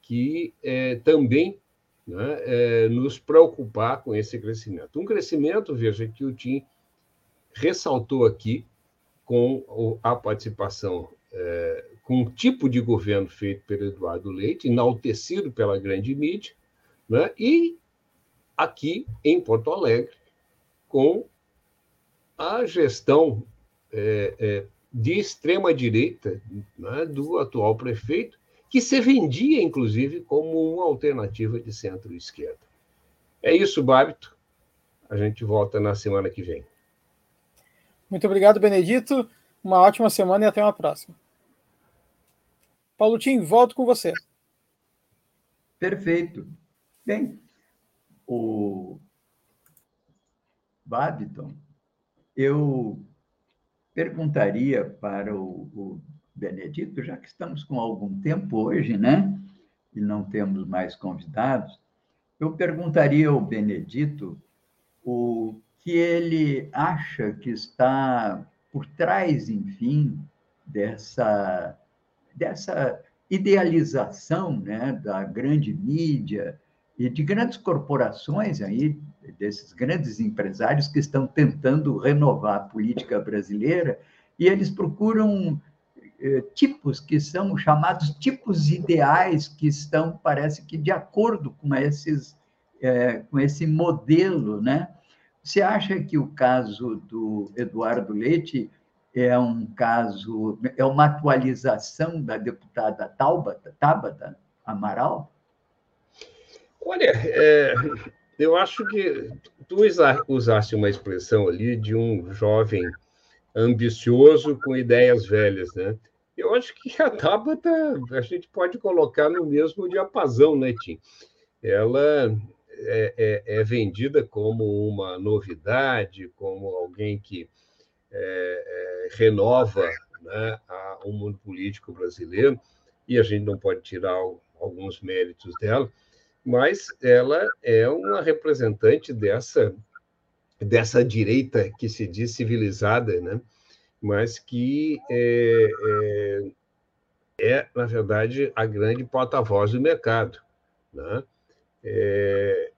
que é, também né, é, nos preocupar com esse crescimento. Um crescimento, veja, que o Tim ressaltou aqui com a participação, é, com o tipo de governo feito pelo Eduardo Leite, enaltecido pela grande mídia, né, e aqui em Porto Alegre, com a gestão é, é de extrema-direita né, do atual prefeito, que se vendia, inclusive, como uma alternativa de centro-esquerda. É isso, Bárbito. A gente volta na semana que vem. Muito obrigado, Benedito. Uma ótima semana e até uma próxima. Paulo Tim, volto com você. Perfeito. Bem, o Babiton, eu perguntaria para o, o Benedito, já que estamos com algum tempo hoje, né? E não temos mais convidados, eu perguntaria ao Benedito o que ele acha que está por trás, enfim, dessa, dessa idealização né, da grande mídia e de grandes corporações aí, desses grandes empresários que estão tentando renovar a política brasileira e eles procuram tipos que são chamados tipos ideais que estão, parece que, de acordo com esses eh, com esse modelo, né? Você acha que o caso do Eduardo Leite é um caso, é uma atualização da deputada Tabata, Tabata Amaral? Olha, é, eu acho que tu usaste uma expressão ali de um jovem ambicioso com ideias velhas, né? Eu acho que a Tabata a gente pode colocar no mesmo diapasão, né, Tim? Ela é, é, é, vendida como uma novidade, como alguém que é, é, renova né, a, o mundo político brasileiro, e a gente não pode tirar alguns méritos dela, mas ela é uma representante dessa, dessa direita que se diz civilizada, né? Mas que é, é, é, na verdade, a grande porta-voz do mercado. Né? É,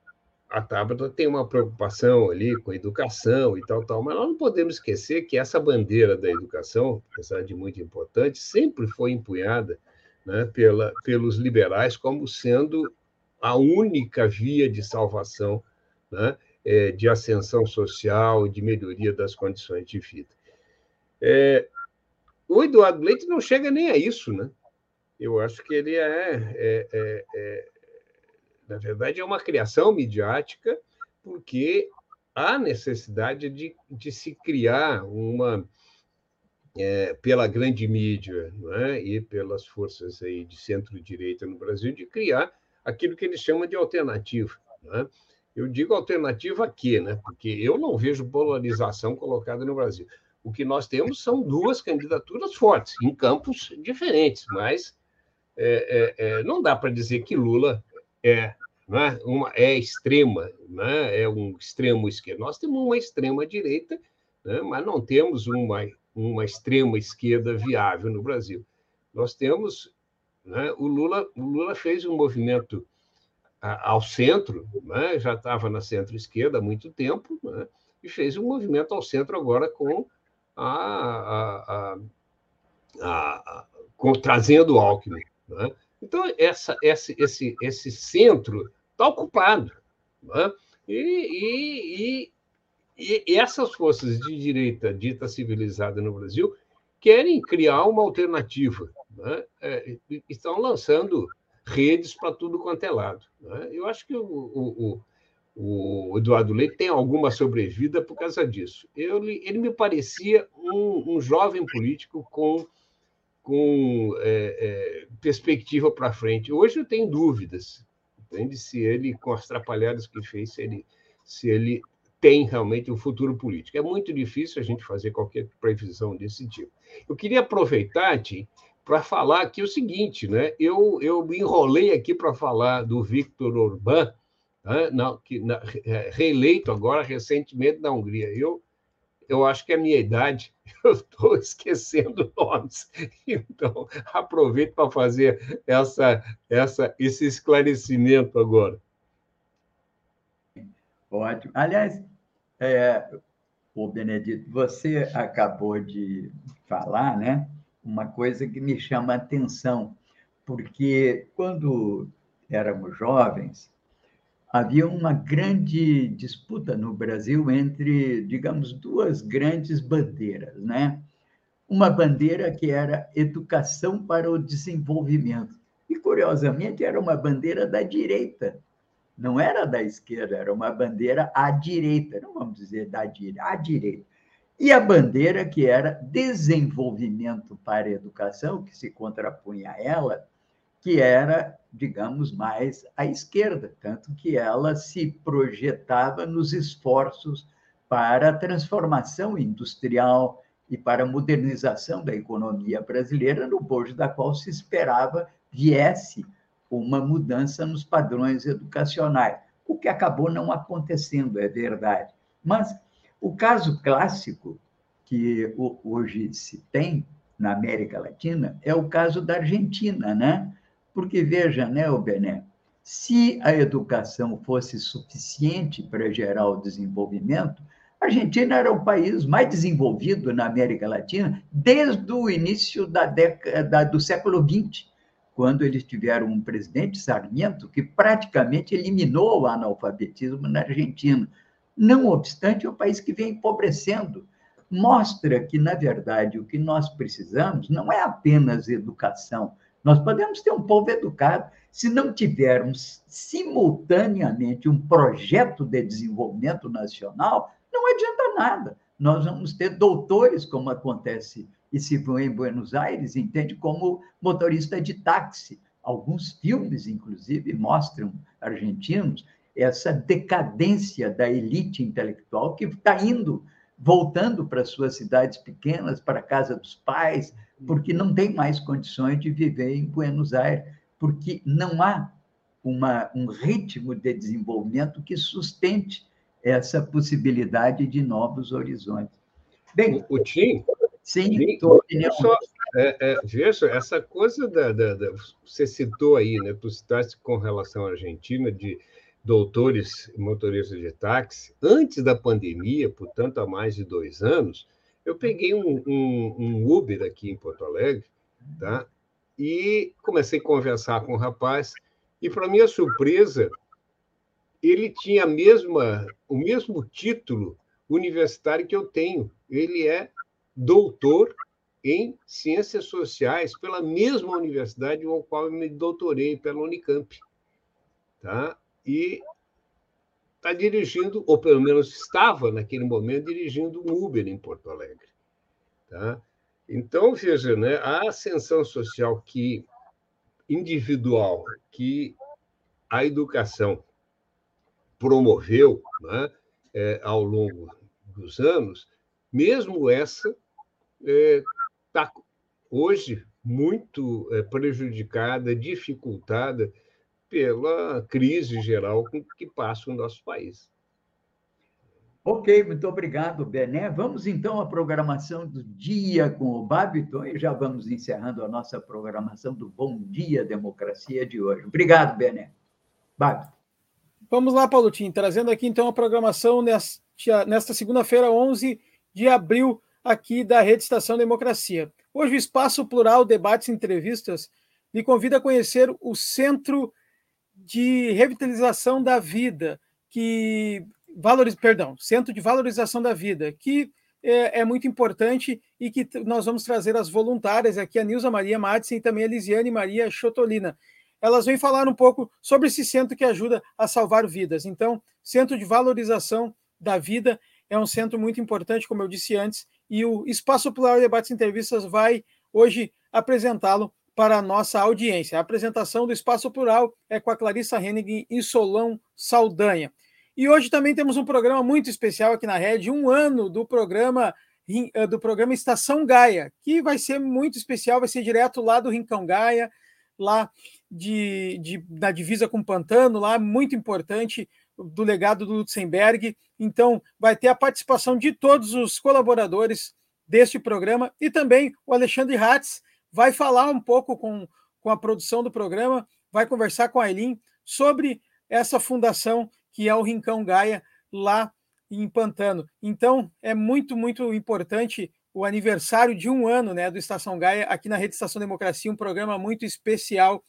a Tabata tem uma preocupação ali com a educação e tal, tal, mas nós não podemos esquecer que essa bandeira da educação, apesar de muito importante, sempre foi empunhada né, pela, pelos liberais como sendo a única via de salvação, né, é, de ascensão social, de melhoria das condições de vida. É, o Eduardo Leite não chega nem a isso, né? Eu acho que ele é, é, é, é na verdade, é uma criação midiática, porque há necessidade de, de se criar uma, é, pela grande mídia é? e pelas forças aí de centro-direita no Brasil, de criar aquilo que eles chamam de alternativa. É? Eu digo alternativa aqui, né? porque eu não vejo polarização colocada no Brasil. O que nós temos são duas candidaturas fortes, em campos diferentes, mas é, é, é não dá para dizer que Lula é, né, uma, é extrema, né, é um extremo esquerdo. Nós temos uma extrema direita, né, mas não temos uma, uma extrema esquerda viável no Brasil. Nós temos né, o Lula, o Lula fez um movimento ao centro, né, já estava na centro-esquerda há muito tempo, né, e fez um movimento ao centro agora com a, a, com, trazendo Alckmin. Né? Então, essa, esse, esse, esse centro está ocupado. Né? E, e, e, e, essas forças de direita dita civilizada no Brasil querem criar uma alternativa. Né? É, estão lançando redes para tudo quanto é lado. Né? Eu acho que o, o, Eduardo Leite tem alguma sobrevida por causa disso. Eu, ele me parecia um, um jovem político com com é, é, perspectiva para frente. Hoje eu tenho dúvidas, entende? Se ele, com as trapalhadas que fez, se ele, se ele tem realmente um futuro político. É muito difícil a gente fazer qualquer previsão desse tipo. Eu queria aproveitar, Tim, para falar aqui o seguinte, né? Eu, eu me enrolei aqui para falar do Victor Orbán? Que, na, é, reeleito agora recentemente na Hungria. Eu eu acho que é a minha idade, eu estou esquecendo nomes. Então, aproveito para fazer essa, essa, esse esclarecimento agora. Ótimo. Aliás, é, o Benedito, você acabou de falar, né? Uma coisa que me chama a atenção, porque quando éramos jovens, havia uma grande disputa no Brasil entre, digamos, duas grandes bandeiras, né? Uma bandeira que era educação para o desenvolvimento. E, curiosamente, era uma bandeira da direita, não era da esquerda, era uma bandeira à direita, não vamos dizer da direita, à direita. E a bandeira que era desenvolvimento para a educação, que se contrapunha a ela, que era digamos, mais à esquerda, tanto que ela se projetava nos esforços para a transformação industrial e para a modernização da economia brasileira, no bojo da qual se esperava viesse uma mudança nos padrões educacionais, o que acabou não acontecendo, é verdade. Mas o caso clássico que hoje se tem na América Latina é o caso da Argentina, né? Porque veja, né, Bené, se a educação fosse suficiente para gerar o desenvolvimento, a Argentina era o país mais desenvolvido na América Latina desde o início da década do século XX quando eles tiveram um presidente, Sarmiento, que praticamente eliminou o analfabetismo na Argentina. Não obstante, é um país que vem empobrecendo. Mostra que, na verdade, o que nós precisamos não é apenas educação. Nós podemos ter um povo educado se não tivermos simultaneamente um projeto de desenvolvimento nacional, não adianta nada. Nós vamos ter doutores, como acontece e se vão em Buenos Aires, entende como motorista de táxi. Alguns filmes, inclusive, mostram argentinos essa decadência da elite intelectual que está indo, voltando para suas cidades pequenas, para a casa dos pais, porque não tem mais condições de viver em Buenos Aires, porque não há uma, um ritmo de desenvolvimento que sustente essa possibilidade de novos horizontes. Bem, o Tim, Sim, só, é, é, veja, essa coisa da, da, da, Você citou aí, né? Tu citaste com relação à Argentina, de doutores motoristas de táxi. Antes da pandemia, portanto, há mais de dois anos, eu peguei um, um, um Uber aqui em Porto Alegre, tá? E comecei a conversar com o rapaz, e, para minha surpresa, ele tinha mesma, o mesmo título universitário que eu tenho. Ele é doutor em Ciências Sociais pela mesma universidade com a qual eu me doutorei, pela Unicamp. Tá? E está dirigindo, ou pelo menos estava naquele momento dirigindo um Uber em Porto Alegre. Tá? Então, veja, né, a ascensão social que individual que a educação promoveu né, é, ao longo dos anos, mesmo essa está é, hoje muito é, prejudicada, dificultada pela crise geral que passa o nosso país. Ok, muito obrigado, Bené. Vamos então à programação do dia com o Babiton e já vamos encerrando a nossa programação do Bom Dia Democracia de hoje. Obrigado, Bené. Babiton. Vamos lá, Paulo Tim, trazendo aqui então a programação nesta, nesta segunda-feira, 11 de abril aqui da Rede Estação Democracia. Hoje o Espaço Plural Debates e Entrevistas me convida a conhecer o Centro de Revitalização da Vida, que perdão, Centro de Valorização da Vida, que é, é, muito importante e que nós vamos trazer as voluntárias aqui, a Nilza Maria Madsen e também a Lisiane Maria Chotolina. Elas vêm falar um pouco sobre esse centro que ajuda a salvar vidas. Então, Centro de Valorização da Vida é um centro muito importante, como eu disse antes, e o Espaço Plural Debates e Entrevistas vai hoje apresentá-lo para a nossa audiência. A apresentação do Espaço Plural é com a Clarissa Hennig e Solão Saldanha. E hoje também temos um programa muito especial aqui na Rede, um ano do programa eh, do programa Estação Gaia, que vai ser muito especial, vai ser direto lá do Rincão Gaia, lá de, de, na divisa com Pantano, lá muito importante, do legado do Lutzenberg. Então, vai ter a participação de todos os colaboradores deste programa e também o Alexandre Hatz vai falar um pouco com, com a produção do programa, vai conversar com a Aileen sobre essa fundação que é o Rincão Gaia lá em Pantano. Então, é muito, muito importante o aniversário de um ano né, do Estação Gaia aqui na Rede Estação Democracia, um programa muito especial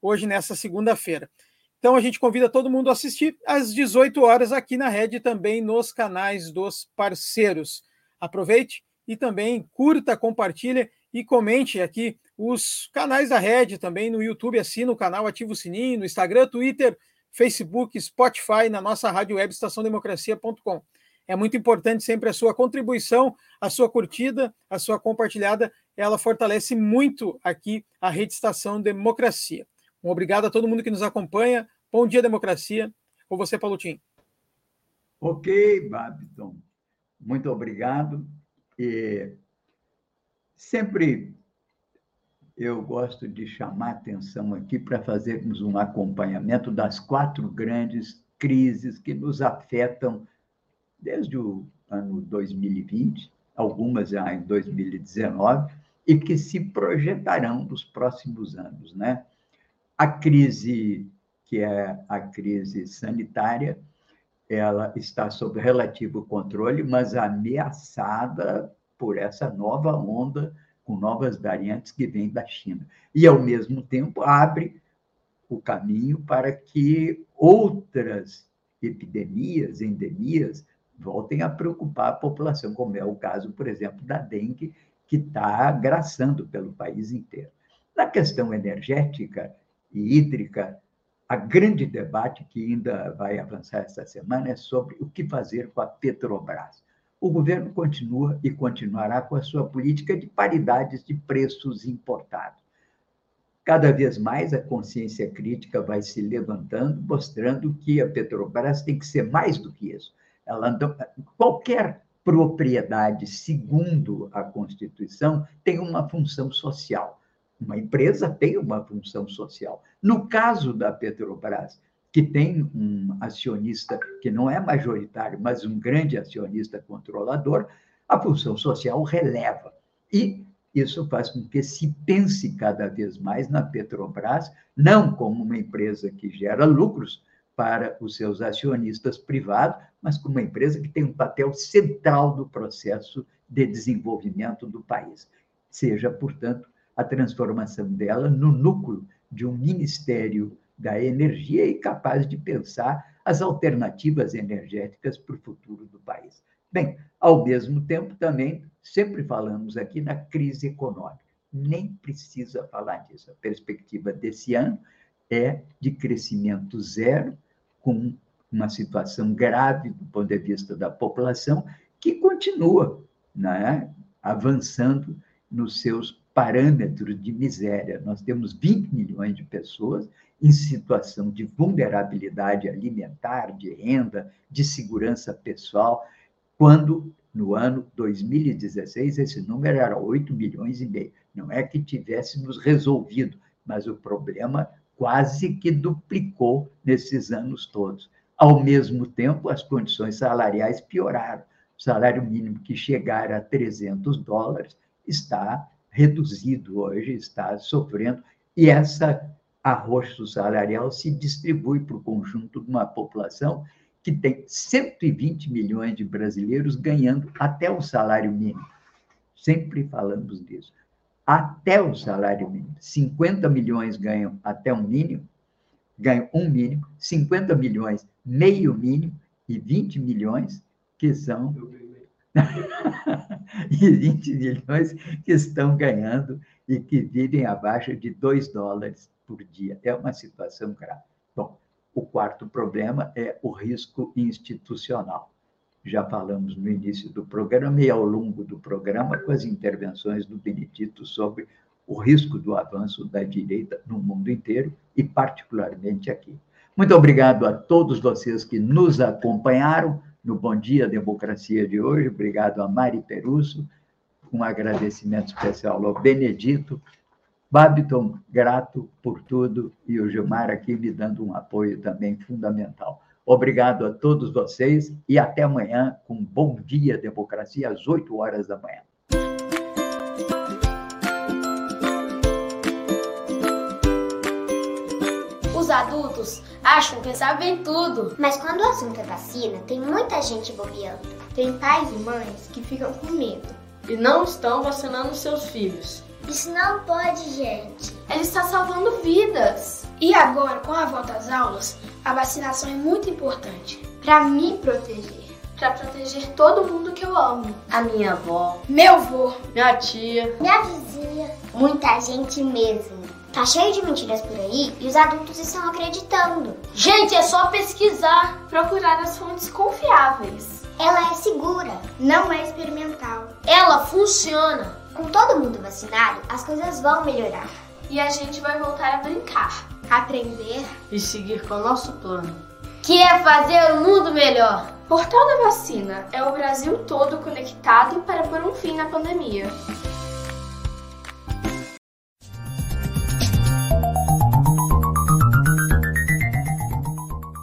hoje, nessa segunda-feira. Então a gente convida todo mundo a assistir às 18 horas aqui na Rede também nos canais dos parceiros. Aproveite e também curta, compartilhe e comente aqui os canais da Rede também no YouTube, assina o canal, ativa o sininho, no Instagram, Twitter, Facebook, Spotify, na nossa rádio web estaçãodemocracia.com. É muito importante sempre a sua contribuição, a sua curtida, a sua compartilhada, ela fortalece muito aqui a Rede Estação Democracia. Um obrigado a todo mundo que nos acompanha. Bom dia, democracia. Com você, Paulo Tim. Ok, Babiton. Muito obrigado. E sempre eu gosto de chamar atenção aqui para fazermos um acompanhamento das quatro grandes crises que nos afetam desde o ano 2020, algumas já em 2019, e que se projetarão nos próximos anos. Né? A crise, que é a crise sanitária, ela está sob relativo controle, mas ameaçada por essa nova onda com novas variantes que vêm da China. E, ao mesmo tempo, abre o caminho para que outras epidemias, endemias, voltem a preocupar a população, como é o caso, por exemplo, da dengue, que está agraçando pelo país inteiro. Na questão energética e hídrica, a grande debate que ainda vai avançar esta semana é sobre o que fazer com a Petrobras o governo continua e continuará com a sua política de paridades de preços importados. Cada vez mais a consciência crítica vai se levantando, mostrando que a Petrobras tem que ser mais do que isso. Ela qualquer propriedade, segundo a Constituição, tem uma função social. Uma empresa tem uma função social. No caso da Petrobras, que tem um acionista que não é majoritário, mas um grande acionista controlador, a função social releva. E isso faz com que se pense cada vez mais na Petrobras, não como uma empresa que gera lucros para os seus acionistas privados, mas como uma empresa que tem um papel central no processo de desenvolvimento do país. Seja, portanto, a transformação dela no núcleo de um ministério da energia e capaz de pensar as alternativas energéticas para o futuro do país. Bem, ao mesmo tempo, também sempre falamos aqui na crise econômica. Nem precisa falar disso. A perspectiva desse ano é de crescimento zero, com uma situação grave do ponto de vista da população, que continua né, avançando nos seus parâmetros de miséria. Nós temos 20 milhões de pessoas em situação de vulnerabilidade alimentar, de renda, de segurança pessoal, quando no ano 2016 esse número era 8 milhões e meio. Não é que tivéssemos resolvido, mas o problema quase que duplicou nesses anos todos. Ao mesmo tempo, as condições salariais pioraram. O salário mínimo que chegara a 300 dólares está reduzido hoje, está sofrendo, e essa arrocho salarial se distribui para o conjunto de uma população que tem 120 milhões de brasileiros ganhando até o salário mínimo. Sempre falamos disso. Até o salário mínimo. 50 milhões ganham até um mínimo, ganham um mínimo, 50 milhões meio mínimo e 20 milhões que são e 20 milhões que estão ganhando e que vivem abaixo de 2 dólares por dia. É uma situação grave. Bom, o quarto problema é o risco institucional. Já falamos no início do programa e ao longo do programa com as intervenções do Benedito sobre o risco do avanço da direita no mundo inteiro e particularmente aqui. Muito obrigado a todos vocês que nos acompanharam no Bom Dia Democracia de hoje. Obrigado a Mari Perusso. Um agradecimento especial ao Benedito Babiton, grato por tudo, e o Gilmar aqui me dando um apoio também fundamental. Obrigado a todos vocês e até amanhã com Bom Dia Democracia, às 8 horas da manhã. Os adultos acham que sabem tudo. Mas quando o assunto é vacina, tem muita gente bobeando. Tem pais e mães que ficam com medo. E não estão vacinando seus filhos. Isso não pode, gente. Ela está salvando vidas. E agora, com a volta às aulas, a vacinação é muito importante para me proteger. Para proteger todo mundo que eu amo. A minha avó, meu avô, minha tia, minha vizinha, muita gente mesmo. Tá cheio de mentiras por aí e os adultos estão acreditando. Gente, é só pesquisar, procurar as fontes confiáveis. Ela é segura, não é experimental. Ela funciona. Com todo mundo vacinado, as coisas vão melhorar. E a gente vai voltar a brincar, aprender e seguir com o nosso plano, que é fazer o mundo melhor. Portal da Vacina é o Brasil todo conectado para pôr um fim na pandemia.